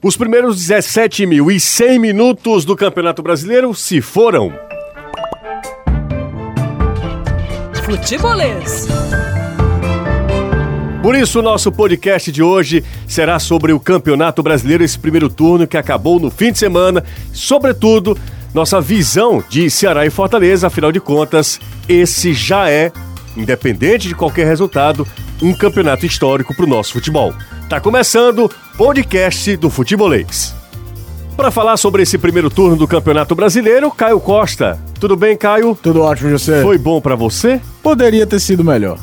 Os primeiros 17.100 minutos do Campeonato Brasileiro se foram. Futebolês. Por isso, o nosso podcast de hoje será sobre o Campeonato Brasileiro, esse primeiro turno que acabou no fim de semana. Sobretudo, nossa visão de Ceará e Fortaleza, afinal de contas, esse já é, independente de qualquer resultado, um campeonato histórico para o nosso futebol. Tá começando podcast do Futebolês. Para falar sobre esse primeiro turno do Campeonato Brasileiro, Caio Costa. Tudo bem, Caio? Tudo ótimo, José. Foi bom para você? Poderia ter sido melhor.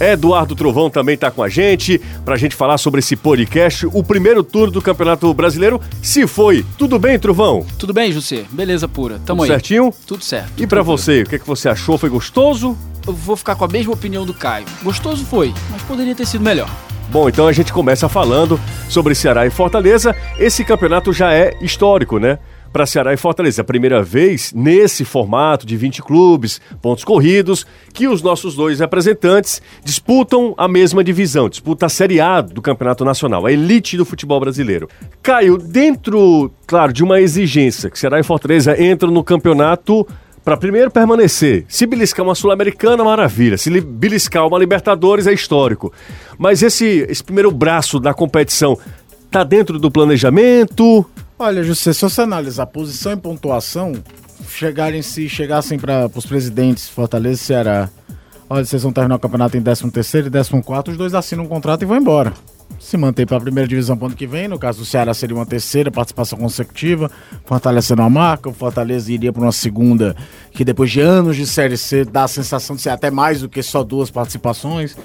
Eduardo Trovão também está com a gente para a gente falar sobre esse podcast, o primeiro turno do Campeonato Brasileiro. Se foi, tudo bem, Trovão? Tudo bem, José? Beleza pura. Tamo tudo aí. certinho? Tudo certo. E para você, o que, é que você achou? Foi gostoso? Eu vou ficar com a mesma opinião do Caio. Gostoso foi, mas poderia ter sido melhor. Bom, então a gente começa falando sobre Ceará e Fortaleza. Esse campeonato já é histórico, né? Para Ceará e Fortaleza, a primeira vez nesse formato de 20 clubes, pontos corridos, que os nossos dois representantes disputam a mesma divisão, disputa a Série A do Campeonato Nacional, a elite do futebol brasileiro. Caio, dentro, claro, de uma exigência que Ceará e Fortaleza entram no campeonato para primeiro permanecer. Se beliscar uma Sul-Americana, maravilha. Se beliscar uma Libertadores, é histórico. Mas esse, esse primeiro braço da competição tá dentro do planejamento? Olha, José, se você analisar posição e pontuação, chegarem se chegassem para os presidentes Fortaleza e Ceará, olha, vocês vão terminar o campeonato em 13 terceiro e 14 os dois assinam um contrato e vão embora se manter para a primeira divisão para ano que vem. No caso do Ceará, seria uma terceira participação consecutiva, fortalecendo a marca. O Fortaleza iria para uma segunda, que depois de anos de Série C dá a sensação de ser até mais do que só duas participações.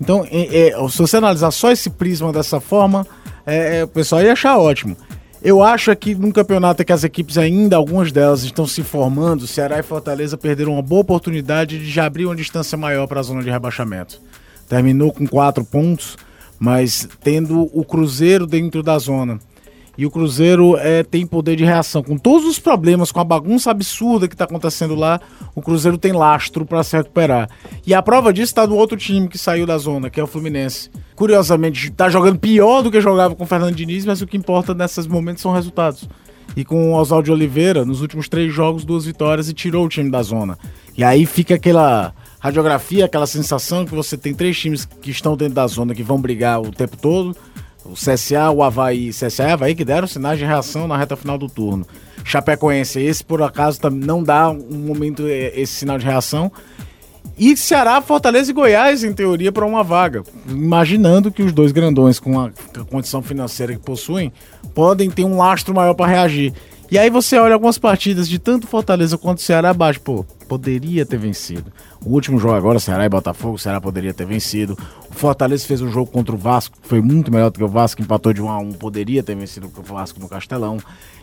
Então, é, é, se você analisar só esse prisma dessa forma, é, é o pessoal ia achar ótimo. Eu acho que num campeonato que as equipes ainda, algumas delas estão se formando, Ceará e Fortaleza perderam uma boa oportunidade de já abrir uma distância maior para a zona de rebaixamento. Terminou com quatro pontos, mas tendo o Cruzeiro dentro da zona. E o Cruzeiro é, tem poder de reação. Com todos os problemas, com a bagunça absurda que está acontecendo lá, o Cruzeiro tem lastro para se recuperar. E a prova disso está no outro time que saiu da zona, que é o Fluminense. Curiosamente, está jogando pior do que jogava com o Fernando Diniz, mas o que importa nesses momentos são resultados. E com o Oswaldo Oliveira, nos últimos três jogos, duas vitórias e tirou o time da zona. E aí fica aquela radiografia, aquela sensação que você tem três times que estão dentro da zona que vão brigar o tempo todo. O CSA, o Havaí, CSA e Havaí que deram sinais de reação na reta final do turno. Chapecoense, esse por acaso não dá um momento é, esse sinal de reação. E Ceará, Fortaleza e Goiás, em teoria, para uma vaga. Imaginando que os dois grandões, com a, com a condição financeira que possuem, podem ter um lastro maior para reagir. E aí você olha algumas partidas de tanto Fortaleza quanto Ceará abaixo, pô, poderia ter vencido. O último jogo agora, Ceará e Botafogo, Ceará poderia ter vencido. O Fortaleza fez um jogo contra o Vasco, foi muito melhor do que o Vasco, empatou de 1 a 1, poderia ter vencido o Vasco no Castelão.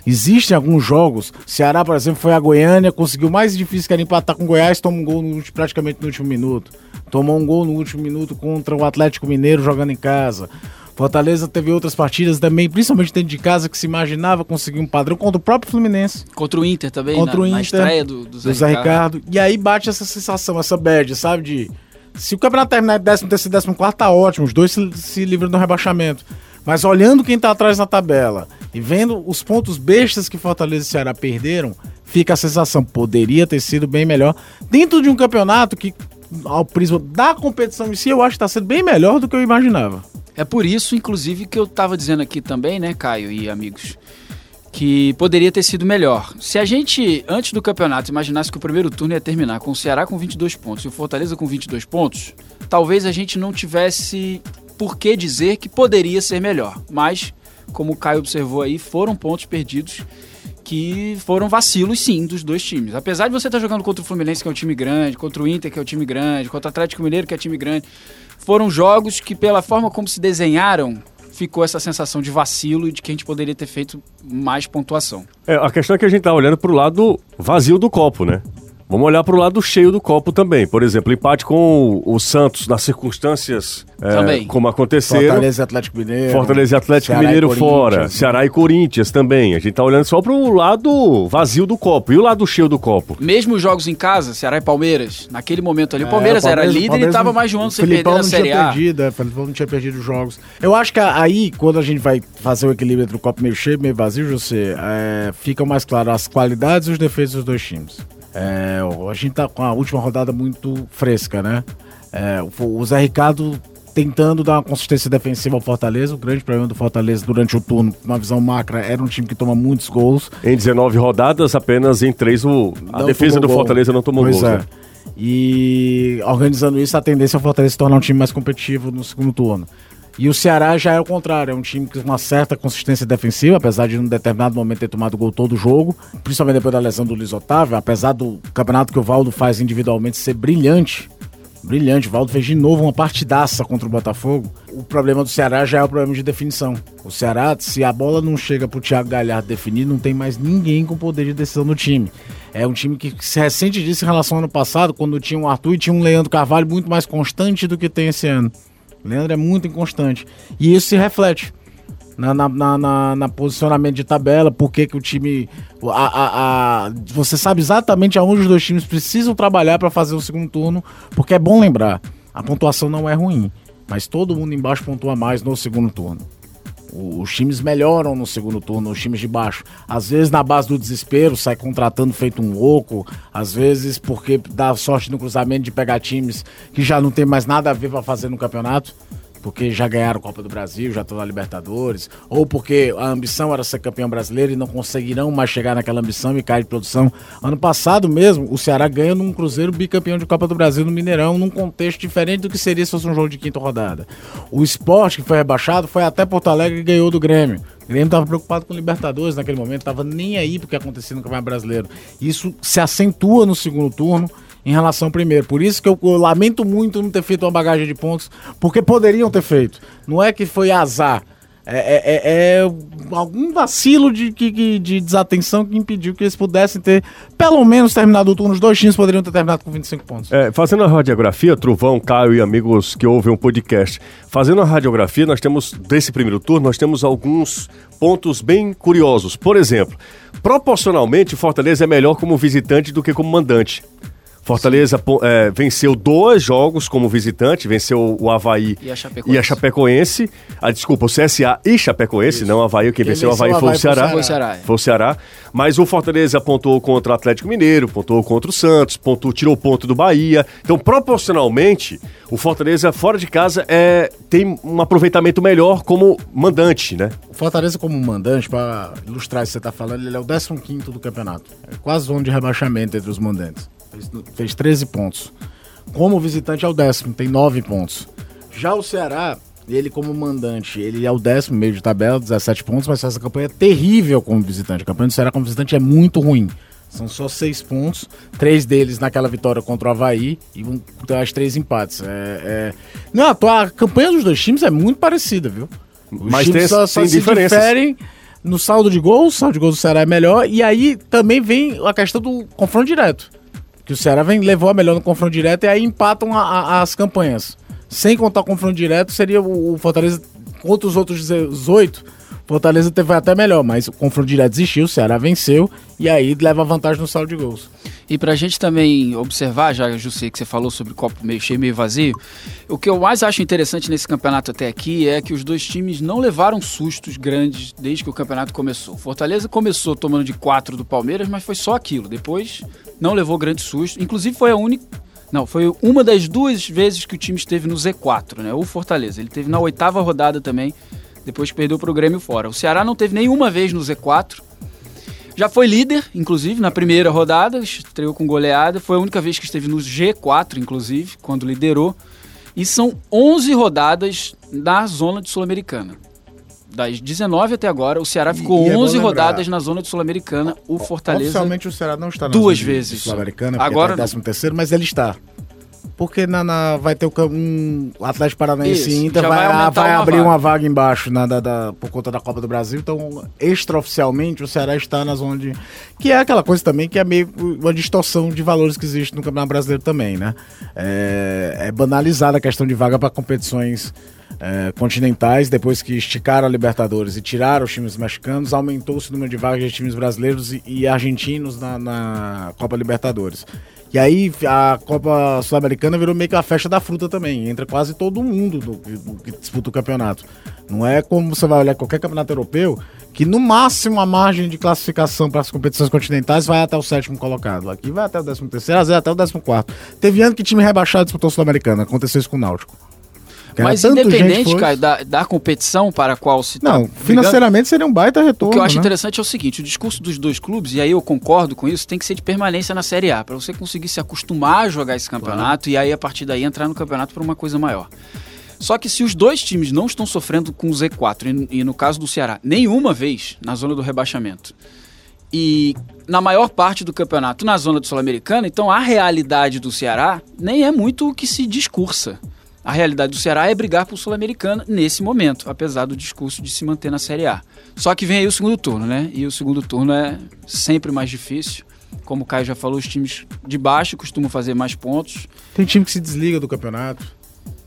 Existem alguns jogos, Ceará, por exemplo, foi a Goiânia, conseguiu mais difícil que era empatar com o Goiás, toma um gol no, praticamente no último minuto. Tomou um gol no último minuto contra o Atlético Mineiro jogando em casa. Fortaleza teve outras partidas também, principalmente dentro de casa, que se imaginava conseguir um padrão contra o próprio Fluminense. Contra o Inter também, contra na, o Inter, na estreia do, do, Zé, do Zé Ricardo. Ricardo. E aí bate essa sensação, essa bad, sabe? De. Se o campeonato terminar de 13 terceiro e 14, tá ótimo, os dois se, se livram do rebaixamento. Mas olhando quem tá atrás na tabela e vendo os pontos bestas que Fortaleza e Ceará perderam, fica a sensação, poderia ter sido bem melhor. Dentro de um campeonato que, ao prisma da competição em si, eu acho que está sendo bem melhor do que eu imaginava. É por isso, inclusive, que eu estava dizendo aqui também, né, Caio e amigos, que poderia ter sido melhor. Se a gente, antes do campeonato, imaginasse que o primeiro turno ia terminar com o Ceará com 22 pontos e o Fortaleza com 22 pontos, talvez a gente não tivesse por que dizer que poderia ser melhor. Mas, como o Caio observou aí, foram pontos perdidos que foram vacilos, sim, dos dois times. Apesar de você estar jogando contra o Fluminense, que é um time grande, contra o Inter, que é um time grande, contra o Atlético Mineiro, que é um time grande, foram jogos que, pela forma como se desenharam, ficou essa sensação de vacilo e de que a gente poderia ter feito mais pontuação. É, a questão é que a gente tá olhando pro lado vazio do copo, né? Vamos olhar para o lado cheio do copo também. Por exemplo, empate com o, o Santos nas circunstâncias é, Também. como aconteceram. Fortaleza e Atlético Mineiro. Fortaleza e Atlético Ceará e Mineiro Corinthians, fora, né? Ceará e Corinthians também. A gente tá olhando só pro lado vazio do copo. E o lado cheio do copo? Mesmo os jogos em casa, Ceará e Palmeiras, naquele momento ali, o É, Palmeiras, era líder Palmeiras e tava não- mais de um ano o sem perder na Série A. perdido, é, o Felipão não tinha perdido os jogos. Eu acho que aí, quando a gente vai fazer o equilíbrio entre o copo meio cheio e meio vazio, José, é, ficam mais claras as qualidades e os defeitos dos dois times. É, a gente tá com a última rodada muito fresca, né? É, o, Zé Ricardo tentando dar uma consistência defensiva ao Fortaleza. O grande problema do Fortaleza durante o turno, uma visão macra, era um time que toma muitos gols. Em 19 rodadas, apenas em 3 o, a Não defesa do gol. Fortaleza não tomou pois gols. é. né? E organizando isso, a tendência é o Fortaleza se tornar um time mais competitivo no segundo turno. E o Ceará já é o contrário, é um time com uma certa consistência defensiva, apesar de em um determinado momento ter tomado gol todo o jogo, principalmente depois da lesão do Luiz Otávio, apesar do campeonato que o Valdo faz individualmente ser brilhante. Brilhante, o Valdo fez de novo uma partidaça contra o Botafogo. O problema do Ceará já é o problema de definição. O Ceará, se a bola não chega pro Thiago Galhardo definir, não tem mais ninguém com poder de decisão no time. É um time que se ressente disso em relação ao ano passado, quando tinha um Arthur e tinha um Leandro Carvalho muito mais constante do que tem esse ano. Leandro é muito inconstante. E isso se reflete na, na, na, na- na posicionamento de tabela, por que que o time. A, a- a- você sabe exatamente aonde os dois times precisam trabalhar para fazer o segundo turno, porque é bom lembrar, a pontuação não é ruim, mas todo mundo embaixo pontua mais no segundo turno. Os times melhoram no segundo turno, os times de baixo. Às vezes na base do desespero, sai contratando feito um louco. Às vezes porque dá sorte no cruzamento de pegar times que já não tem mais nada a ver para fazer no campeonato. Porque já ganharam Copa do Brasil, já estão na Libertadores. Ou porque a ambição era ser campeão brasileiro e não conseguirão mais chegar naquela ambição e cair de produção. Ano passado mesmo, o Ceará ganha num Cruzeiro bicampeão de Copa do Brasil no Mineirão, num contexto diferente do que seria se fosse um jogo de quinta rodada. O esporte que foi rebaixado foi até Porto Alegre e ganhou do Grêmio. O Grêmio estava preocupado com Libertadores naquele momento, estava nem aí porque acontecia no Campeonato Brasileiro. Isso se acentua no segundo turno em relação ao primeiro. Por isso que eu, eu lamento muito não ter feito uma bagagem de pontos, porque poderiam ter feito. Não é que foi azar. É, é- é- é algum vacilo de, que- de desatenção que impediu que eles pudessem ter, pelo menos, terminado o turno. Os dois times poderiam ter terminado com 25 pontos. É, fazendo a radiografia, Truvão, Caio e amigos que ouvem o podcast, fazendo a radiografia, nós temos, desse primeiro turno, nós temos alguns pontos bem curiosos. Por exemplo, proporcionalmente, Fortaleza é melhor como visitante do que como mandante. Fortaleza é, venceu dois jogos como visitante, venceu o Havaí E a Chapecoense. e a Chapecoense. Ah, desculpa, o CSA e Chapecoense, não o Havaí. Quem Quem venceu o Havaí o foi o Havaí foi o Ceará. Foi o Ceará, é. Foi o Ceará. Mas o Fortaleza pontuou contra o Atlético Mineiro, pontuou contra o Santos, pontuou, tirou ponto do Bahia. Então, proporcionalmente, o Fortaleza fora de casa é, tem um aproveitamento melhor como mandante, né? O Fortaleza, como mandante, para ilustrar isso que você está falando, ele é o 15 do campeonato. É quase zona de rebaixamento entre os mandantes. Fez, fez 13 pontos. Como visitante é o décimo, tem 9 pontos. Já o Ceará, ele como mandante, ele é o décimo meio de tabela, 17 pontos, mas essa campanha terrível como visitante. A campanha do Ceará como visitante é muito ruim. São só seis pontos, três deles naquela vitória contra o Havaí e um, as três empates. É, é... Não, a, tua- a campanha dos dois times é muito parecida, viu? Os Mas times tem- só, só tem se diferenças. diferem no saldo de gols, o saldo de gols do Ceará é melhor, e aí também vem a questão do confronto direto. Que o Ceará vem, levou a melhor no confronto direto e aí empatam a- a- as campanhas. Sem contar o confronto direto, seria o, Fortaleza contra os outros 18. Fortaleza teve até melhor, mas o confronto direto existiu, o Ceará venceu e aí leva vantagem no saldo de gols. E pra gente também observar, já, José, que você falou sobre copo meio cheio, meio vazio, o que eu mais acho interessante nesse campeonato até aqui é que os dois times não levaram sustos grandes desde que o campeonato começou. Fortaleza começou tomando de 4 do Palmeiras, mas foi só aquilo. Depois não levou grande susto. Inclusive foi a única. Não, foi uma das duas vezes que o time esteve no Z4, né? O Fortaleza. Ele teve na oitava rodada também, depois que perdeu pro Grêmio fora. O Ceará não teve nenhuma vez no Z4. Já foi líder, inclusive, na primeira rodada, estreou com goleada. Foi a única vez que esteve no G4, inclusive, quando liderou. E são 11 rodadas na zona de Sul-Americana. Das 19 até agora, o Ceará E- ficou e é bom 11 lembrar- rodadas na zona de Sul-Americana. O Fortaleza. Oficialmente o Ceará não está na duas zona vezes. Sul-Americana, Agora- Agora... é 13 terceiro, mas ele está. Porque na, na- vai ter o um Atlético Paranaense Isso, e Inter vai, vai vai, uma abrir vaga. uma vaga embaixo na, da, da- por conta da Copa do Brasil. Então, extraoficialmente, o Ceará está na zona de. Que é aquela coisa também que é meio uma distorção de valores que existe no Campeonato Brasileiro também, né? É, é banalizada a questão de vaga para competições. é, continentais, depois que esticaram a Libertadores e tiraram os times mexicanos, aumentou-se o número de vagas de times brasileiros e, e argentinos na, na Copa Libertadores. E aí a Copa Sul-Americana virou meio que a festa da fruta também. Entra quase todo mundo do, do que disputa o campeonato. Não é como você vai olhar qualquer campeonato europeu, que no máximo a margem de classificação para as competições continentais vai até o sétimo colocado. Aqui vai até o décimo terceiro, às vezes até o décimo quarto. Teve ano que time rebaixado disputou Sul-Americana. Aconteceu isso com o Náutico. Mas independente, da, da competição para a qual se tá Não, brigando, financeiramente seria um baita retorno. O que eu acho né? interessante é o seguinte: o discurso dos dois clubes, e aí eu concordo com isso, tem que ser de permanência na Série A, para você conseguir se acostumar a jogar esse campeonato e aí a partir daí entrar no campeonato por uma coisa maior. Só que se os dois times não estão sofrendo com o Z4, e, e no caso do Ceará, nenhuma vez na zona do rebaixamento, e na maior parte do campeonato na zona do Sul-Americana, então a realidade do Ceará nem é muito o que se discursa. A realidade do Ceará é brigar por Sul-Americana nesse momento, apesar do discurso de se manter na Série A. Só que vem aí o segundo turno, né? E o segundo turno é sempre mais difícil. Como o Caio já falou, os times de baixo costumam fazer mais pontos. Tem time que se desliga do campeonato.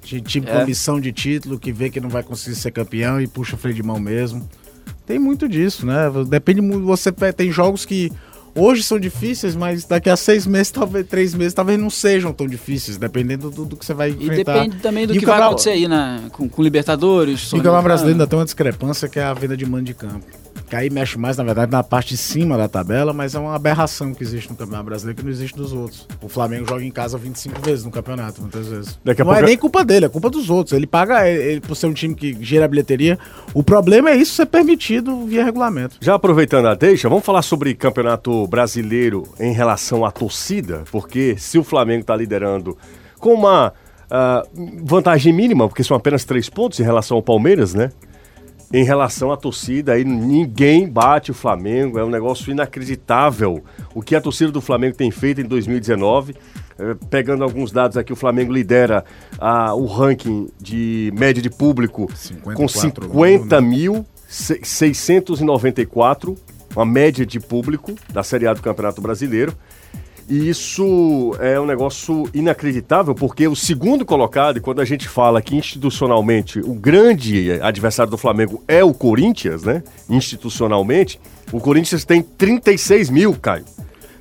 Tem time com É. missão de título que vê que não vai conseguir ser campeão e puxa o freio de mão mesmo. Tem muito disso, né? Depende muito. Você tem jogos que hoje são difíceis, mas daqui a seis meses, talvez três meses, talvez não sejam tão difíceis, dependendo do, do que você vai E enfrentar. depende também do E que vai acontecer aí na, com, com Libertadores. E o. Campeonato Brasileiro ainda tem uma discrepância que é a venda de mando de campo. Que aí mexe mais, na verdade, na parte de cima da tabela, mas é uma aberração que existe no Campeonato Brasileiro que não existe nos outros. O Flamengo joga em casa 25 vezes no campeonato, muitas vezes. Não é pouco- nem culpa dele, é culpa dos outros. Ele paga, ele, ele, por ser um time que gera bilheteria. O problema é isso ser permitido via regulamento. Já aproveitando a deixa, vamos falar sobre campeonato brasileiro em relação à torcida, porque se o Flamengo está liderando com uma ah, vantagem mínima, porque são apenas três pontos em relação ao Palmeiras, né? Em relação à torcida, aí ninguém bate o Flamengo, é um negócio inacreditável o que a torcida do Flamengo tem feito em 2019. Eh, pegando alguns dados aqui, o Flamengo lidera ah, o ranking de média de público com 54 50 mil. 694, uma média de público da Série A do Campeonato Brasileiro. E isso é um negócio inacreditável, porque o segundo colocado, e quando a gente fala que institucionalmente o grande adversário do Flamengo é o Corinthians, né? Institucionalmente, o Corinthians tem 36 mil, Caio.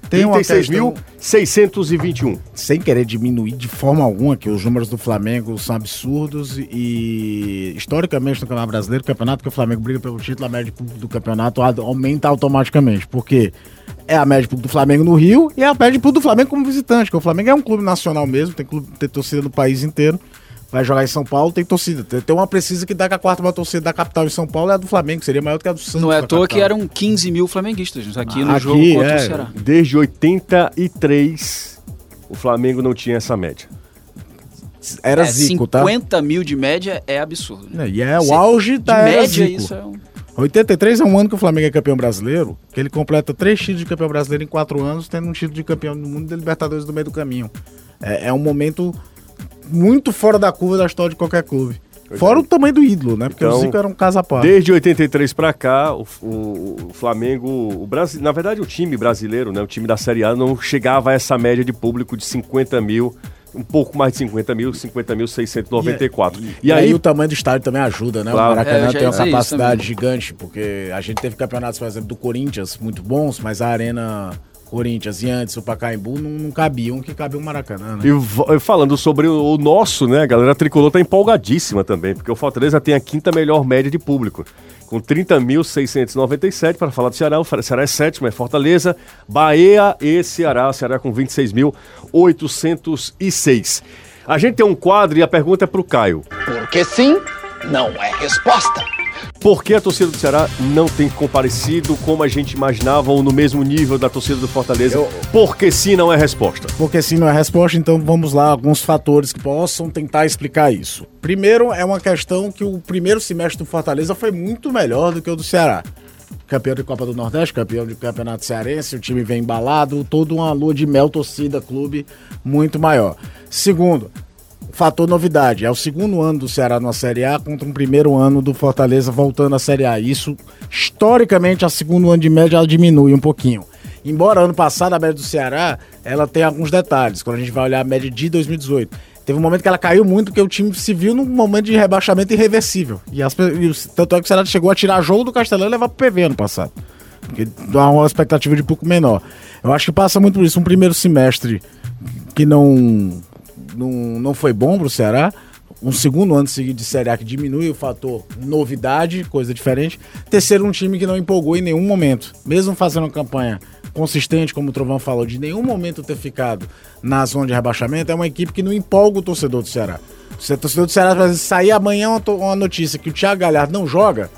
Tem uma questão- 36.621. sem querer diminuir de forma alguma, que os números do Flamengo são absurdos e, historicamente no Campeonato Brasileiro, o campeonato que o Flamengo briga pelo título, a média do campeonato aumenta automaticamente, porque é a média de do Flamengo no Rio e é a média de do Flamengo como visitante, porque o Flamengo é um clube nacional mesmo, tem, clube, tem torcida no país inteiro. Vai jogar em São Paulo, tem torcida. Tem, uma precisa que dá que a quarta maior torcida da capital em São Paulo é a do Flamengo, seria maior do que a do Santos. Não é à toa que eram 15 mil flamenguistas aqui no Aqui, jogo contra é. o Ceará. Desde 83, o Flamengo não tinha essa média. Era É, Zico, tá? 50 mil de média é absurdo. né? E é Se- o auge De da era média, Zico. isso é um... 83 é um ano que o Flamengo é campeão brasileiro, que ele completa três títulos de campeão brasileiro em quatro anos, tendo um título de campeão do mundo e da Libertadores do meio do caminho. É, é um momento muito fora da curva da história de qualquer clube. Fora o tamanho do ídolo, né? Porque Então, o Zico era um caso à parte. Desde 83 para cá, o, o- o Flamengo, o Brasil, na verdade o time brasileiro, né, o time da Série A não chegava a essa média de público de 50 mil, um pouco mais de 50 mil, 50.694. E, aí, o tamanho do estádio também ajuda, né? Claro. O Maracanã É, tem uma capacidade gigante, porque a gente teve campeonatos, por exemplo, do Corinthians muito bons, mas a Arena Corinthians e antes o Pacaembu não, não cabiam que cabia o Maracanã, né? E falando sobre o, o nosso, né, a galera tricolor tá empolgadíssima também, porque o Fortaleza tem a quinta melhor média de público, com 30.697 para falar do Ceará. O Ceará é sétimo, é Fortaleza, Bahia e Ceará. O Ceará com 26.806. A gente tem um quadro e a pergunta é pro Caio. Porque sim não é resposta. Por que a torcida do Ceará não tem comparecido como a gente imaginava ou no mesmo nível da torcida do Fortaleza? Eu- Porque sim não é resposta. Porque se não é resposta, então vamos lá, alguns fatores que possam tentar explicar isso. Primeiro, é uma questão que o primeiro semestre do Fortaleza foi muito melhor do que o do Ceará. campeão de Copa do Nordeste, campeão de Campeonato Cearense, o time vem embalado, toda uma lua de mel, torcida, clube muito maior. Segundo, fator novidade, é o segundo ano do Ceará na Série A contra um primeiro ano do Fortaleza voltando à Série A. Isso, historicamente, a segundo ano de média ela diminui um pouquinho. Embora ano passado a média do Ceará, ela tem alguns detalhes, quando a gente vai olhar a média de 2018. Teve um momento que ela caiu muito, porque o time se viu num momento de rebaixamento irreversível. E, as, tanto é que o Ceará chegou a tirar jogo do Castelão e levar pro PV ano passado. Porque dá uma expectativa de pouco menor. Eu acho que passa muito por isso. Um primeiro semestre que não, não, não foi bom pro Ceará. Um segundo ano seguido de Série A que diminui o fator novidade, coisa diferente. Terceiro, um time que não empolgou em nenhum momento. Mesmo fazendo uma campanha consistente, como o Trovão falou, de nenhum momento ter ficado na zona de rebaixamento, é uma equipe que não empolga o torcedor do Ceará. O torcedor do Ceará vai sair amanhã uma, notícia que o Thiago Galhardo não joga,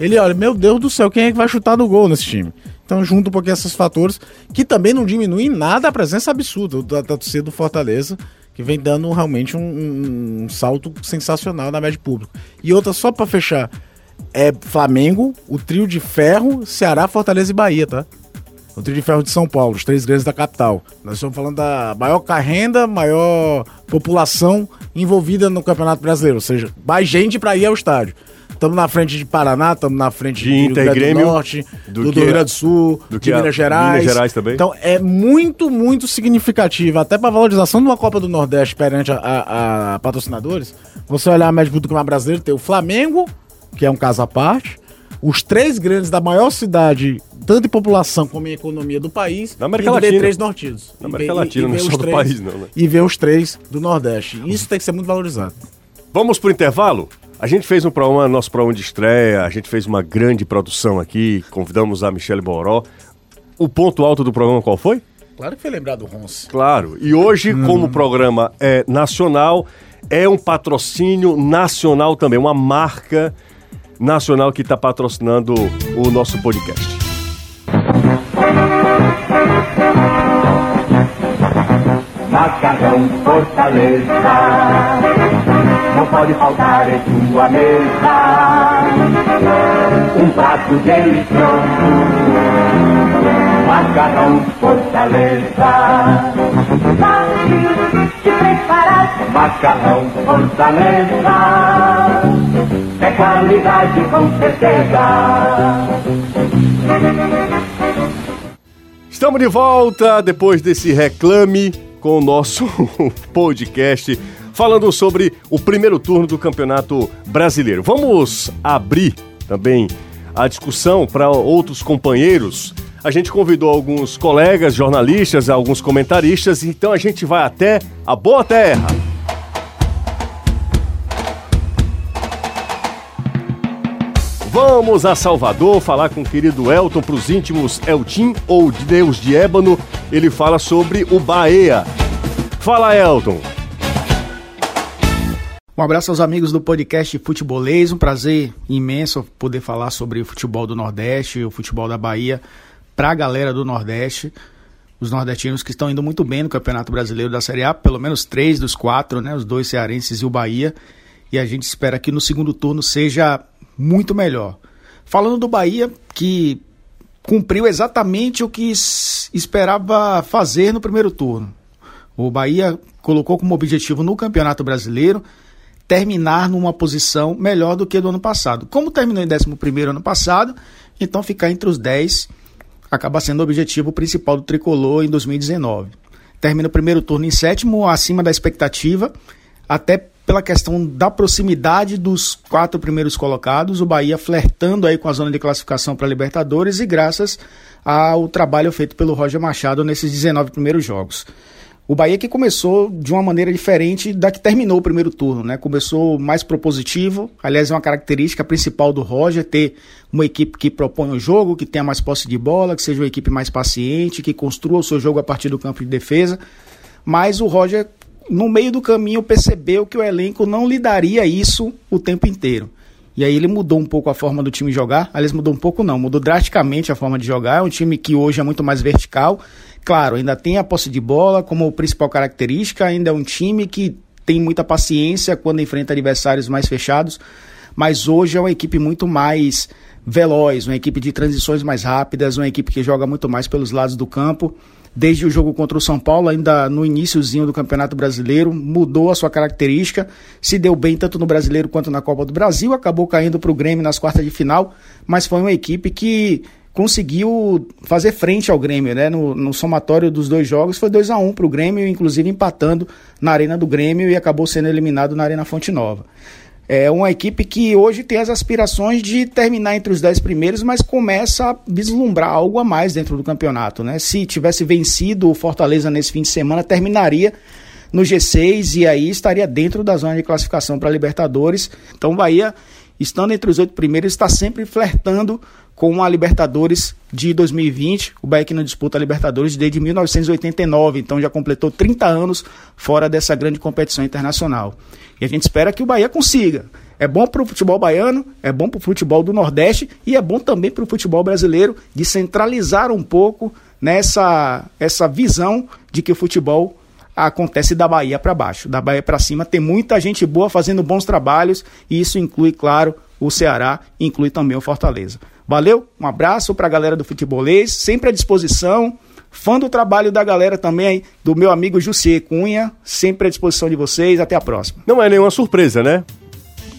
ele olha, meu Deus do céu, quem é que vai chutar no gol nesse time? Então, junto um pouquinho esses fatores, que também não diminuem nada a presença absurda da, da torcida do Fortaleza, que vem dando realmente um, um, salto sensacional na média pública. E outra, só para fechar, é Flamengo, o trio de ferro, Ceará, Fortaleza e Bahia, tá? o Trio de Ferro de São Paulo, os três grandes da capital. Nós estamos falando da maior renda, maior população envolvida no Campeonato Brasileiro, ou seja, mais gente para ir ao estádio. Estamos na frente de Paraná, estamos na frente de, Inter, Rio Grêmio, do Norte, do, do, Rio Grande do Sul, do de Minas Gerais. Minas Gerais também. Então é muito, muito significativo, até para a valorização de uma Copa do Nordeste perante a, a, a patrocinadores. Você olhar a média do Campeonato Brasileiro, tem o Flamengo, que é um caso à parte, os três grandes da maior cidade tanto em população como em economia do país, na América e Latina. três nortidos. Na América Latina, não é só do três, país, não, né? E ver os três do Nordeste. Isso tem que ser muito valorizado. Vamos pro intervalo? A gente fez um programa, nosso programa de estreia, a gente fez uma grande produção aqui, convidamos a Michelle Boró. O ponto alto do programa qual foi? Claro que foi lembrado do Ronce. Claro. E hoje, hum. como o programa é nacional, é um patrocínio nacional também, uma marca nacional que está patrocinando o nosso podcast. Macarrão Fortaleza Não pode faltar em sua mesa Um prato delicioso Macarrão Fortaleza. Fácil de preparar. Macarrão Fortaleza. É qualidade com certeza. Estamos de volta depois desse reclame com o nosso podcast falando sobre o primeiro turno do Campeonato Brasileiro. Vamos abrir também a discussão para outros companheiros. A gente convidou alguns colegas jornalistas, alguns comentaristas, então a gente vai até a Boa Terra. Vamos a Salvador falar com o querido Elton para os íntimos Eltim ou Deus de Ébano. Ele fala sobre o Bahia. Fala, Elton. Um abraço aos amigos do podcast Futebolês. Um prazer imenso poder falar sobre o futebol do Nordeste, o futebol da Bahia, para a galera do Nordeste. Os nordestinos que estão indo muito bem no Campeonato Brasileiro da Série A, pelo menos três dos quatro, né? Os dois cearenses e o Bahia. E a gente espera que no segundo turno seja muito melhor. Falando do Bahia, que cumpriu exatamente o que esperava fazer no primeiro turno. O Bahia colocou como objetivo no Campeonato Brasileiro terminar numa posição melhor do que do ano passado. Como terminou em 11 ano passado, então ficar entre os 10 acaba sendo o objetivo principal do tricolor em 2019. Termina o primeiro turno em sétimo, acima da expectativa, até pela questão da proximidade dos quatro primeiros colocados, o Bahia flertando aí com a zona de classificação para Libertadores e graças ao trabalho feito pelo Roger Machado nesses 19 primeiros jogos. O Bahia que começou de uma maneira diferente da que terminou o primeiro turno, né? Começou mais propositivo, aliás, é uma característica principal do Roger ter uma equipe que propõe o jogo, que tenha mais posse de bola, que seja uma equipe mais paciente, que construa o seu jogo a partir do campo de defesa. Mas o Roger no meio do caminho percebeu que o elenco não lhe daria isso o tempo inteiro. E aí ele mudou um pouco a forma do time jogar. Aliás, mudou um pouco não, mudou drasticamente a forma de jogar. É um time que hoje é muito mais vertical. Claro, ainda tem a posse de bola como principal característica, ainda é um time que tem muita paciência quando enfrenta adversários mais fechados, mas hoje é uma equipe muito mais veloz, uma equipe de transições mais rápidas, uma equipe que joga muito mais pelos lados do campo. Desde o jogo contra o São Paulo, ainda no iníciozinho do Campeonato Brasileiro, mudou a sua característica, se deu bem tanto no Brasileiro quanto na Copa do Brasil, acabou caindo para o Grêmio nas quartas de final, mas foi uma equipe que conseguiu fazer frente ao Grêmio, né? No, no somatório dos dois jogos foi 2 a 1 um para o Grêmio, inclusive empatando na Arena do Grêmio e acabou sendo eliminado na Arena Fonte Nova. É uma equipe que hoje tem as aspirações de terminar entre os dez primeiros, mas começa a vislumbrar algo a mais dentro do campeonato. Né? Se tivesse vencido o Fortaleza nesse fim de semana, terminaria no G6 e aí estaria dentro da zona de classificação para Libertadores. Então, Bahia, estando entre os oito primeiros, está sempre flertando com a Libertadores de 2020. O Bahia que não disputa a Libertadores desde 1989, então já completou 30 anos fora dessa grande competição internacional. E a gente espera que o Bahia consiga. É bom para o futebol baiano, é bom para o futebol do Nordeste e é bom também para o futebol brasileiro de centralizar um pouco nessa essa visão de que o futebol acontece da Bahia para baixo, da Bahia para cima. Tem muita gente boa fazendo bons trabalhos e isso inclui, claro, o Ceará, inclui também o Fortaleza. Valeu, um abraço para a galera do futebolês, sempre à disposição. Fã do trabalho da galera também, do meu amigo Jussier Cunha, sempre à disposição de vocês. Até a próxima. Não é nenhuma surpresa, né?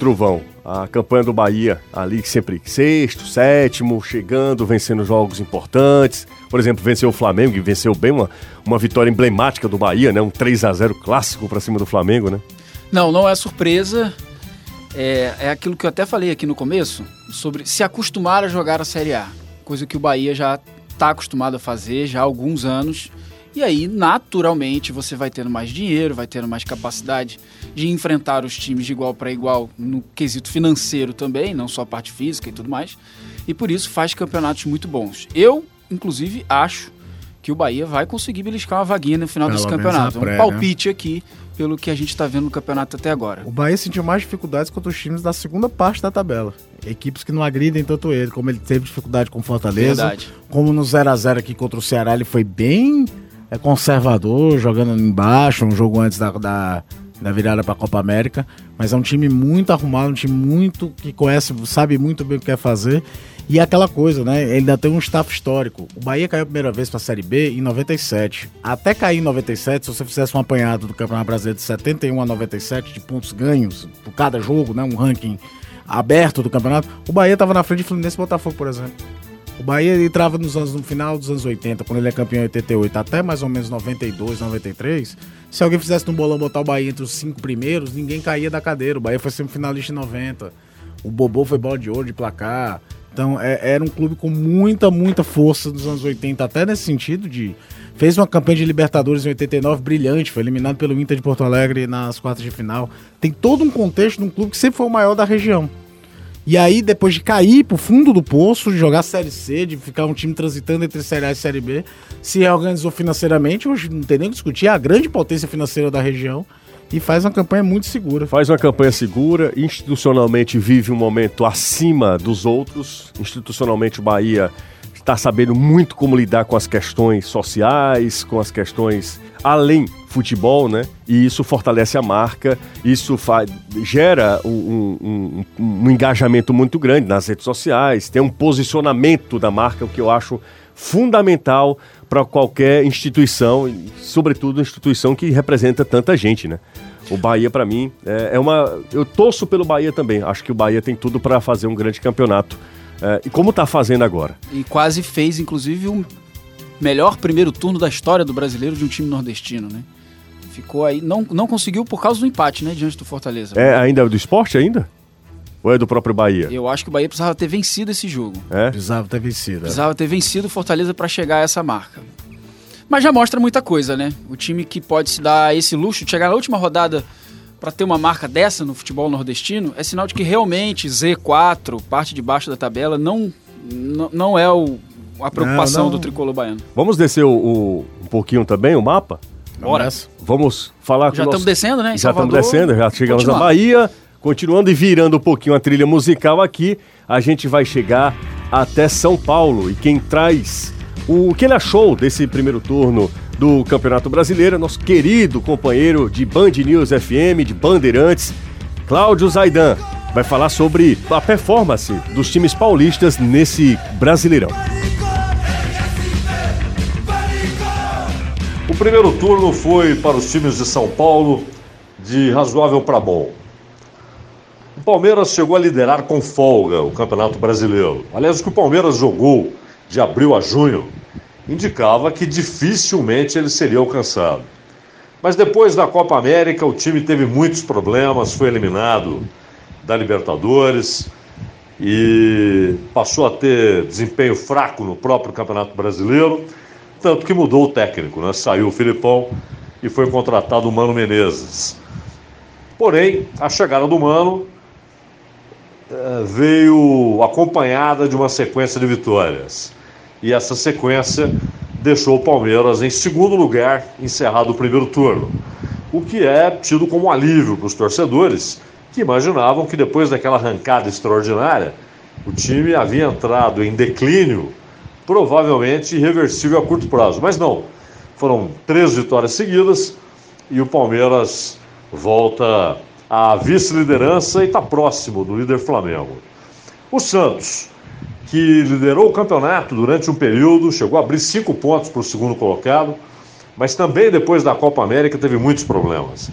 Trovão, a campanha do Bahia ali sempre sexto, sétimo, chegando, vencendo jogos importantes. Por exemplo, venceu o Flamengo e venceu bem uma, uma vitória emblemática do Bahia, né? Um 3 a 0 clássico para cima do Flamengo, né? Não, não é surpresa. É, é aquilo que eu até falei aqui no começo, sobre se acostumar a jogar a Série A. Coisa que o Bahia já está acostumado a fazer já há alguns anos. E aí, naturalmente, você vai tendo mais dinheiro, vai tendo mais capacidade de enfrentar os times de igual para igual no quesito financeiro também, não só a parte física e tudo mais. E por isso faz campeonatos muito bons. Eu, inclusive, acho que o Bahia vai conseguir beliscar uma vaguinha no final Pelo desse campeonato. na Um né? palpite aqui, pelo que a gente está vendo no campeonato até agora. O Bahia sentiu mais dificuldades contra os times da segunda parte da tabela. Equipes que não agridem tanto ele, como ele teve dificuldade com o Fortaleza. Verdade. Como no 0 a 0 aqui contra o Ceará, ele foi bem é, conservador, jogando embaixo, um jogo antes da, da, da virada para a Copa América. Mas é um time muito arrumado, um time muito que conhece, sabe muito bem o que quer fazer. E é aquela coisa, né? Ele ainda tem um staff histórico. O Bahia caiu a primeira vez para a Série B em 97. Até cair em 97, se você fizesse um apanhado do Campeonato Brasileiro de 71 a 97 de pontos ganhos por cada jogo, né? Um ranking aberto do campeonato, o Bahia estava na frente de Fluminense e Botafogo, por exemplo. O Bahia entrava nos anos, no final dos anos 80, quando ele é campeão em 88, até mais ou menos 92, 93. Se alguém fizesse no bolão botar o Bahia entre os cinco primeiros, ninguém caía da cadeira. O Bahia foi sempre finalista em 90. O Bobô foi bola de ouro de placar. Então é- era um clube com muita, muita força nos anos 80, até nesse sentido de. Fez uma campanha de Libertadores em 89 brilhante, foi eliminado pelo Inter de Porto Alegre nas quartas de final. Tem todo um contexto de um clube que sempre foi o maior da região. E aí, depois de cair pro fundo do poço, de jogar Série C, de ficar um time transitando entre Série A e Série B, se reorganizou financeiramente, hoje não tem nem o que discutir, é a grande potência financeira da região e faz uma campanha muito segura. Faz uma campanha segura, institucionalmente vive um momento acima dos outros. Institucionalmente o Bahia está sabendo muito como lidar com as questões sociais, com as questões além futebol, né? E isso fortalece a marca, isso fa- gera um, um- um- engajamento muito grande nas redes sociais, tem um posicionamento da marca, o que eu acho fundamental para qualquer instituição, sobretudo instituição que representa tanta gente, né? O Bahia, para mim, é, é uma. Eu torço pelo Bahia também. Acho que o Bahia tem tudo para fazer um grande campeonato. É, e como tá fazendo agora? E quase fez, inclusive, o melhor primeiro turno da história do brasileiro de um time nordestino, né? Ficou aí. Não, não conseguiu por causa do empate, né? Diante do Fortaleza. É ainda do esporte ainda? Ou é do próprio Bahia? Eu acho que o Bahia precisava ter vencido esse jogo. É? Precisava ter vencido. é. Precisava ter vencido o Fortaleza para chegar a essa marca. Mas já mostra muita coisa, né? O time que pode se dar esse luxo de chegar na última rodada para ter uma marca dessa no futebol nordestino é sinal de que realmente Z4, parte de baixo da tabela, não, não, não é o, a preocupação não. do tricolor baiano. Vamos descer o, o- um pouquinho também o mapa? Bora. Vamos falar com Já o nosso- estamos descendo, né? em Já estamos descendo, já chegamos Continuar. na Bahia. Continuando e virando um pouquinho a trilha musical aqui, a gente vai chegar até São Paulo. E quem traz o, o que ele achou desse primeiro turno do Campeonato Brasileiro nosso querido companheiro de Band News FM, de Bandeirantes, Cláudio Zaidan. vai falar sobre a performance dos times paulistas nesse Brasileirão. O primeiro turno foi para os times de São Paulo de razoável para bom. O Palmeiras chegou a liderar com folga o Campeonato Brasileiro. Aliás, o que o Palmeiras jogou de abril a junho indicava que dificilmente ele seria alcançado. Mas depois da Copa América, o time teve muitos problemas, foi eliminado da Libertadores e passou a ter desempenho fraco no próprio Campeonato Brasileiro, tanto que mudou o técnico, né? Saiu o Filipão e foi contratado o Mano Menezes. Porém, a chegada do Mano eh, veio acompanhada de uma sequência de vitórias. E essa sequência deixou o Palmeiras em segundo lugar, encerrado o primeiro turno. O que é tido como alívio para os torcedores, que imaginavam que depois daquela arrancada extraordinária, o time havia entrado em declínio, provavelmente irreversível a curto prazo. Mas não, foram três vitórias seguidas e o Palmeiras volta à vice-liderança e está próximo do líder Flamengo. O Santos que liderou o campeonato durante um período, chegou a abrir cinco pontos para o segundo colocado, mas também depois da Copa América teve muitos problemas.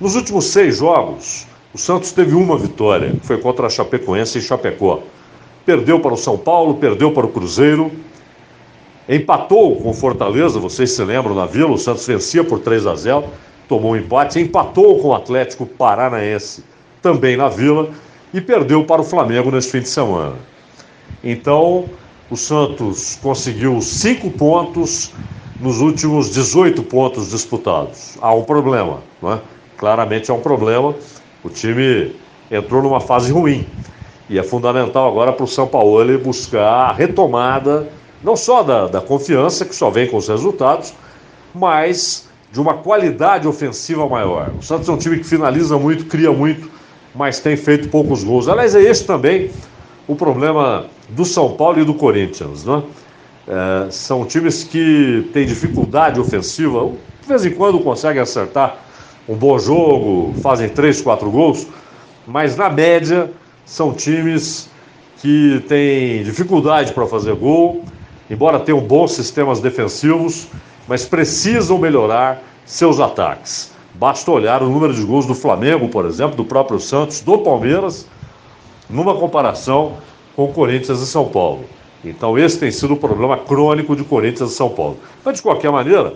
Nos últimos seis jogos, o Santos teve uma vitória, que foi contra a Chapecoense e Chapecó. Perdeu para o São Paulo, perdeu para o Cruzeiro, empatou com o Fortaleza, vocês se lembram na Vila, o Santos vencia por 3 a 0, tomou um empate, empatou com o Atlético Paranaense, também na Vila, e perdeu para o Flamengo neste fim de semana. Então, o Santos conseguiu cinco pontos nos últimos 18 pontos disputados. Há um problema, não é? Claramente há um problema. O time entrou numa fase ruim. E é fundamental agora para o São Paulo buscar a retomada, não só da, da confiança, que só vem com os resultados, mas de uma qualidade ofensiva maior. O Santos é um time que finaliza muito, cria muito, mas tem feito poucos gols. Aliás, é esse também o problema do São Paulo e do Corinthians. Né? É, são times que têm dificuldade ofensiva, de vez em quando conseguem acertar um bom jogo, fazem três, quatro gols, mas na média são times que têm dificuldade para fazer gol, embora tenham bons sistemas defensivos, mas precisam melhorar seus ataques. Basta olhar o número de gols do Flamengo, por exemplo, do próprio Santos, do Palmeiras, numa comparação com Corinthians e São Paulo. Então, esse tem sido o problema crônico de Corinthians e São Paulo. Mas, de qualquer maneira,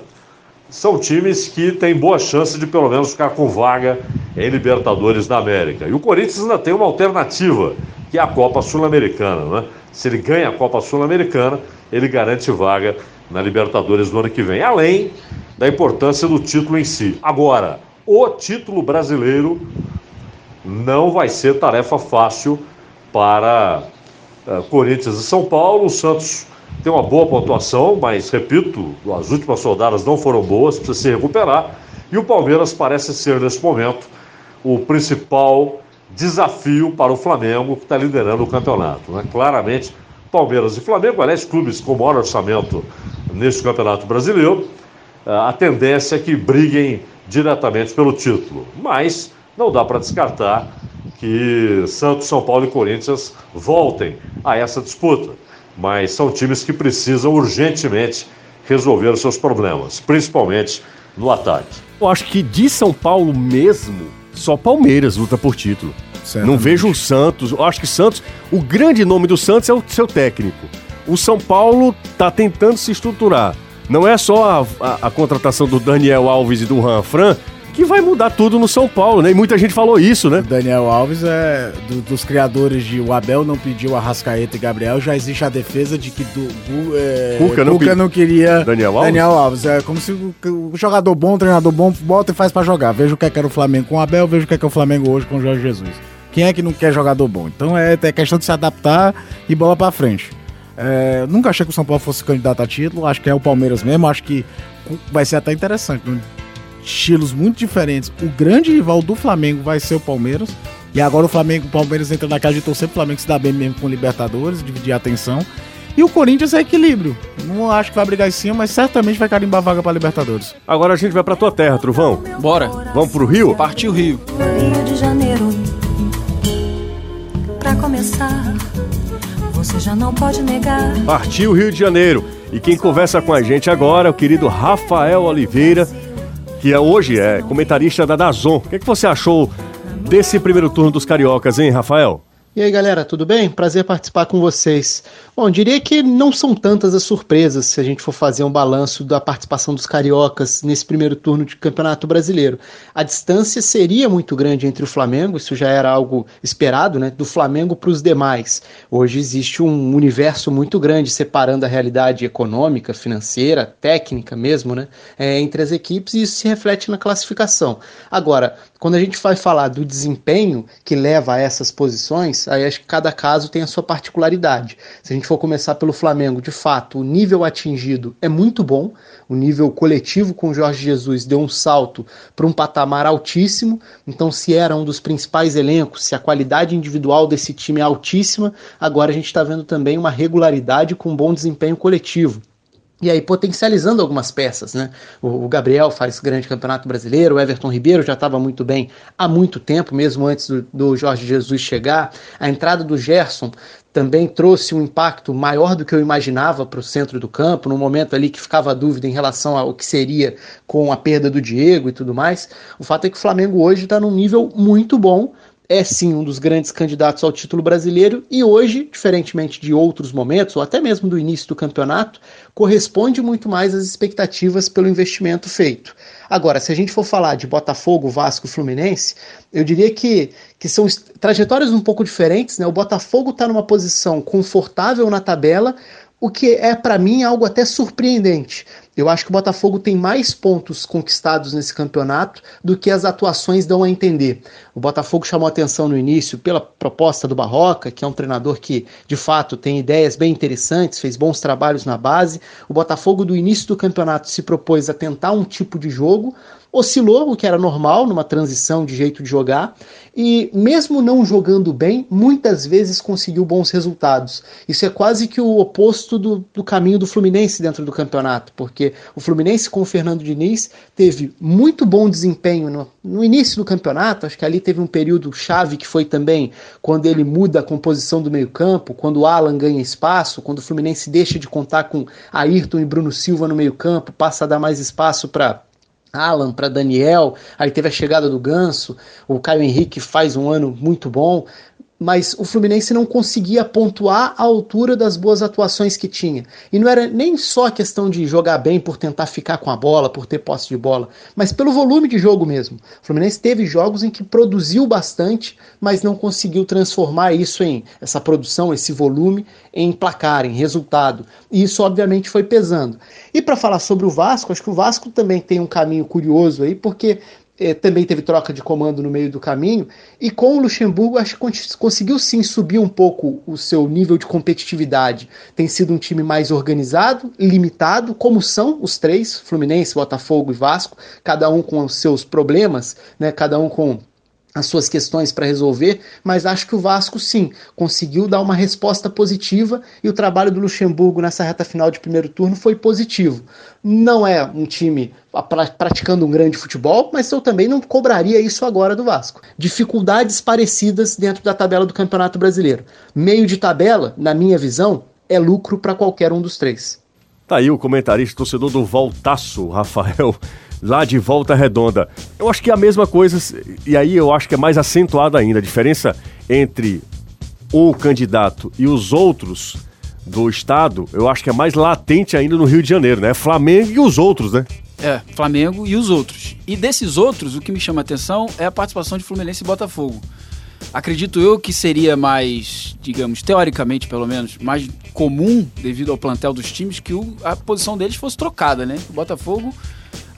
são times que têm boa chance de pelo menos ficar com vaga em Libertadores da América. E o Corinthians ainda tem uma alternativa, que é a Copa Sul-Americana. Né? Se ele ganha a Copa Sul-Americana, ele garante vaga na Libertadores do ano que vem, além da importância do título em si. Agora, o título brasileiro não vai ser tarefa fácil para uh, Corinthians e São Paulo. O Santos tem uma boa pontuação, mas, repito, as últimas rodadas não foram boas, precisa se recuperar. E o Palmeiras parece ser, nesse momento, o principal desafio para o Flamengo, que está liderando o campeonato. Né? Claramente, Palmeiras e Flamengo, aliás, clubes com maior orçamento neste campeonato brasileiro, a tendência é que briguem diretamente pelo título. Mas não dá para descartar que Santos, São Paulo e Corinthians voltem a essa disputa. Mas são times que precisam urgentemente resolver os seus problemas, principalmente no ataque. Eu acho que de São Paulo mesmo, só Palmeiras luta por título. Certamente. Não vejo o Santos. Eu acho que Santos, o grande nome do Santos é o seu técnico. O São Paulo está tentando se estruturar. Não é só a, a, a, contratação do Daniel Alves e do Ranfran que vai mudar tudo no São Paulo, né? E muita gente falou isso, né? Daniel Alves é do, dos criadores de o Abel não pediu a Rascaeta e Gabriel, já existe a defesa de que do, é, Cuca, não, Cuca não, queria Daniel Alves? Daniel Alves. É como se o, o jogador bom, o treinador bom, bota e faz para jogar. Veja o que é que era o Flamengo com o Abel, veja o que é que é o Flamengo hoje com o Jorge Jesus. Quem é que não quer jogador bom? Então é, é questão de se adaptar e bola para frente. É, nunca achei que o São Paulo fosse candidato a título, acho que é o Palmeiras mesmo, acho que vai ser até interessante estilos muito diferentes. O grande rival do Flamengo vai ser o Palmeiras. E agora o Flamengo, o Palmeiras entra na casa de torcer, o Flamengo se dá bem mesmo com o Libertadores, dividir a atenção. E o Corinthians é equilíbrio. Não acho que vai brigar em cima, mas certamente vai carimbar vaga para Libertadores. Agora a gente vai para tua terra, Truvão. Bora. Vamos pro Rio? Partiu Rio. Rio de Janeiro. pensar, você já não pode negar. Partiu Rio de Janeiro. E quem conversa com a gente agora é o querido Rafael Oliveira, que é, hoje é comentarista da Dazon. O que, é que você achou desse primeiro turno dos cariocas, hein, Rafael? E aí, galera, tudo bem? Prazer participar com vocês. Bom, diria que não são tantas as surpresas se a gente for fazer um balanço da participação dos cariocas nesse primeiro turno de Campeonato Brasileiro. A distância seria muito grande entre o Flamengo, isso já era algo esperado, né? Do Flamengo para os demais. Hoje existe um universo muito grande separando a realidade econômica, financeira, técnica mesmo, né? É, entre as equipes e isso se reflete na classificação. Agora, quando a gente vai falar do desempenho que leva a essas posições, aí acho que cada caso tem a sua particularidade. Se a gente for começar pelo Flamengo, de fato, o nível atingido é muito bom, o nível coletivo com o Jorge Jesus deu um salto para um patamar altíssimo. Então, se era um dos principais elencos, se a qualidade individual desse time é altíssima, agora a gente está vendo também uma regularidade com um bom desempenho coletivo. E aí potencializando algumas peças, né? O, Gabriel faz grande campeonato brasileiro, o Everton Ribeiro já estava muito bem há muito tempo, mesmo antes do, do Jorge Jesus chegar. A entrada do Gerson também trouxe um impacto maior do que eu imaginava para o centro do campo, no momento ali que ficava a dúvida em relação ao que seria com a perda do Diego e tudo mais. O fato é que o Flamengo hoje está num nível muito bom, é sim um dos grandes candidatos ao título brasileiro e hoje, diferentemente de outros momentos, ou até mesmo do início do campeonato, corresponde muito mais às expectativas pelo investimento feito. Agora, se a gente for falar de Botafogo, Vasco e Fluminense, eu diria que, que são trajetórias um pouco diferentes. Né? O Botafogo está numa posição confortável na tabela, o que é para mim algo até surpreendente. Eu acho que o Botafogo tem mais pontos conquistados nesse campeonato do que as atuações dão a entender. O Botafogo chamou atenção no início pela proposta do Barroca, que é um treinador que de fato tem ideias bem interessantes, fez bons trabalhos na base. O Botafogo do início do campeonato se propôs a tentar um tipo de jogo, oscilou, o que era normal numa transição de jeito de jogar, e mesmo não jogando bem, muitas vezes conseguiu bons resultados. Isso é quase que o oposto do, do caminho do Fluminense dentro do campeonato, porque o Fluminense com o Fernando Diniz teve muito bom desempenho no, no início do campeonato, acho que ali teve um período chave que foi também quando ele muda a composição do meio-campo, quando o Alan ganha espaço, quando o Fluminense deixa de contar com Ayrton e Bruno Silva no meio-campo, passa a dar mais espaço para Alan para Daniel, aí teve a chegada do Ganso, o Caio Henrique faz um ano muito bom, mas o Fluminense não conseguia pontuar à altura das boas atuações que tinha. E não era nem só questão de jogar bem por tentar ficar com a bola, por ter posse de bola, mas pelo volume de jogo mesmo. O Fluminense teve jogos em que produziu bastante, mas não conseguiu transformar isso em essa produção, esse volume em placar, em resultado. E isso obviamente foi pesando. E para falar sobre o Vasco, acho que o Vasco também tem um caminho curioso aí, porque é, também teve troca de comando no meio do caminho, e com o Luxemburgo acho que conseguiu sim subir um pouco o seu nível de competitividade. Tem sido um time mais organizado, limitado, como são os três, Fluminense, Botafogo e Vasco, cada um com os seus problemas, né, cada um com as suas questões para resolver, mas acho que o Vasco sim conseguiu dar uma resposta positiva e o trabalho do Luxemburgo nessa reta final de primeiro turno foi positivo. Não é um time praticando um grande futebol, mas eu também não cobraria isso agora do Vasco. Dificuldades parecidas dentro da tabela do Campeonato Brasileiro. Meio de tabela, na minha visão, é lucro para qualquer um dos três. Tá aí o comentarista torcedor do Voltaço, Rafael lá de Volta Redonda. Eu acho que é a mesma coisa, e aí eu acho que é mais acentuada ainda a diferença entre o candidato e os outros do estado, eu acho que é mais latente ainda no Rio de Janeiro, né? Flamengo e os outros, né? É, Flamengo e os outros. E desses outros, o que me chama a atenção é a participação de Fluminense e Botafogo. Acredito eu que seria mais, digamos, teoricamente pelo menos, mais comum, devido ao plantel dos times, que o, a posição deles fosse trocada, né? O Botafogo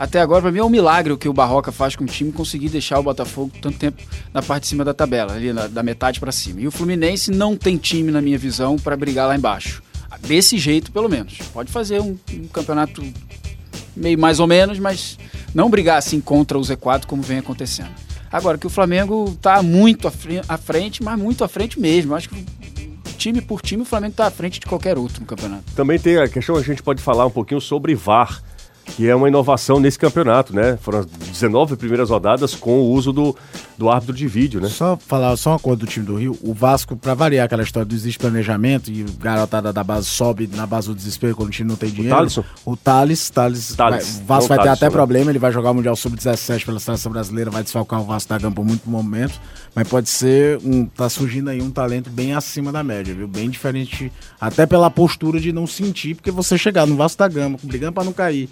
até agora, para mim, é um milagre o que o Barroca faz com o time conseguir deixar o Botafogo tanto tempo na parte de cima da tabela, ali na, da metade para cima. E o Fluminense não tem time, na minha visão, para brigar lá embaixo. Desse jeito, pelo menos. Pode fazer um, um campeonato meio mais ou menos, mas não brigar assim contra o Z4 como vem acontecendo. Agora, que o Flamengo está muito à frente, mas muito à frente mesmo. Acho que time por time o Flamengo está à frente de qualquer outro no campeonato. Também tem a questão, a gente pode falar um pouquinho sobre VAR que é uma inovação nesse campeonato, né? Foram as 19 primeiras rodadas com o uso do, do árbitro de vídeo, né? Só falar só uma coisa do time do Rio. O Vasco, pra variar aquela história do existe planejamento e o garotada da base sobe na base do desespero quando o time não tem dinheiro. Thalisson? O Thales. Thales, Thales, vai- o Vasco vai ter Thalisson, até né? problema. Ele vai jogar o Mundial Sub-17 pela seleção brasileira, vai desfalcar o Vasco da Gama por muitos momentos. Mas pode ser um. Tá surgindo aí um talento bem acima da média, viu? Bem diferente. Até pela postura de não sentir, porque você chegar no Vasco da Gama, brigando pra não cair.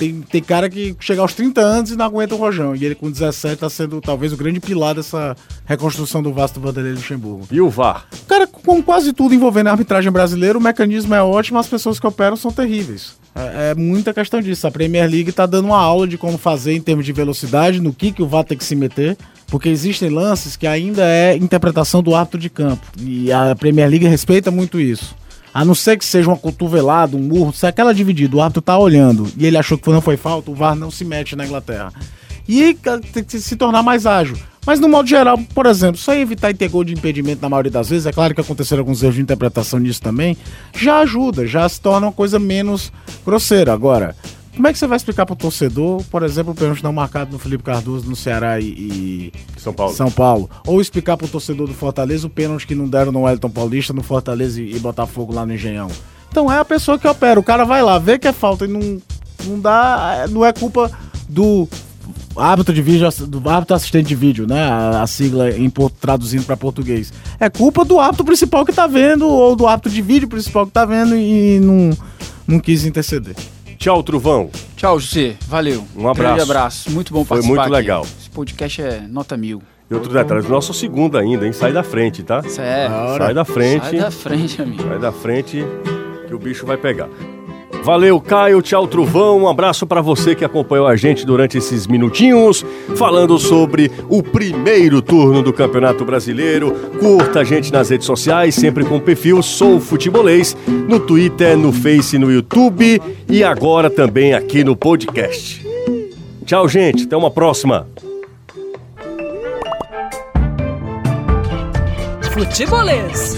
Tem, tem cara que chega aos 30 anos e não aguenta o rojão. E ele com 17 tá sendo talvez o grande pilar dessa reconstrução do Vasco do Vanderlei Luxemburgo. E o VAR? Cara, com quase tudo envolvendo a arbitragem brasileira, o mecanismo é ótimo, as pessoas que operam são terríveis. É, é muita questão disso. A Premier League tá dando uma aula de como fazer em termos de velocidade, no que, que o VAR tem que se meter. Porque existem lances que ainda é interpretação do árbitro de campo. E a Premier League respeita muito isso. A não ser que seja uma cotovelada, um murro, se aquela dividida, o árbitro tá olhando e ele achou que não foi falta, o VAR não se mete na Inglaterra. E tem que se tornar mais ágil. Mas no modo geral, por exemplo, só evitar ter gol de impedimento na maioria das vezes, é claro que aconteceram alguns erros de interpretação nisso também, já ajuda, já se torna uma coisa menos grosseira. Agora, como é que você vai explicar pro torcedor, por exemplo, o pênalti não marcado no Felipe Cardoso no Ceará e, e São Paulo. São Paulo? Ou explicar pro torcedor do Fortaleza o pênalti que não deram no Wellington Paulista, no Fortaleza e, e Botafogo lá no Engenhão? Então é a pessoa que opera, o cara vai lá, vê que é falta e não, não dá, não é culpa do árbitro de vídeo, do árbitro assistente de vídeo, né? A, a sigla em, traduzindo para português. É culpa do árbitro principal que tá vendo, ou do árbitro de vídeo principal que tá vendo e não, não quis interceder. Tchau, Truvão. Tchau, José. Valeu. Um abraço. Grande abraço. Muito bom Foi participar muito aqui. legal. Esse podcast é nota mil. E outro detalhe, nosso segundo ainda, hein? Sai da frente, tá? É. Sai da frente. Sai da frente, amigo. Sai da frente que o bicho vai pegar. Valeu, Caio. Tchau, Truvão. Um abraço pra você que acompanhou a gente durante esses minutinhos, falando sobre o primeiro turno do Campeonato Brasileiro. Curta a gente nas redes sociais, sempre com o perfil Sou Futebolês, no Twitter, no Face, no YouTube e agora também aqui no podcast. Tchau, gente. Até uma próxima. Futebolês.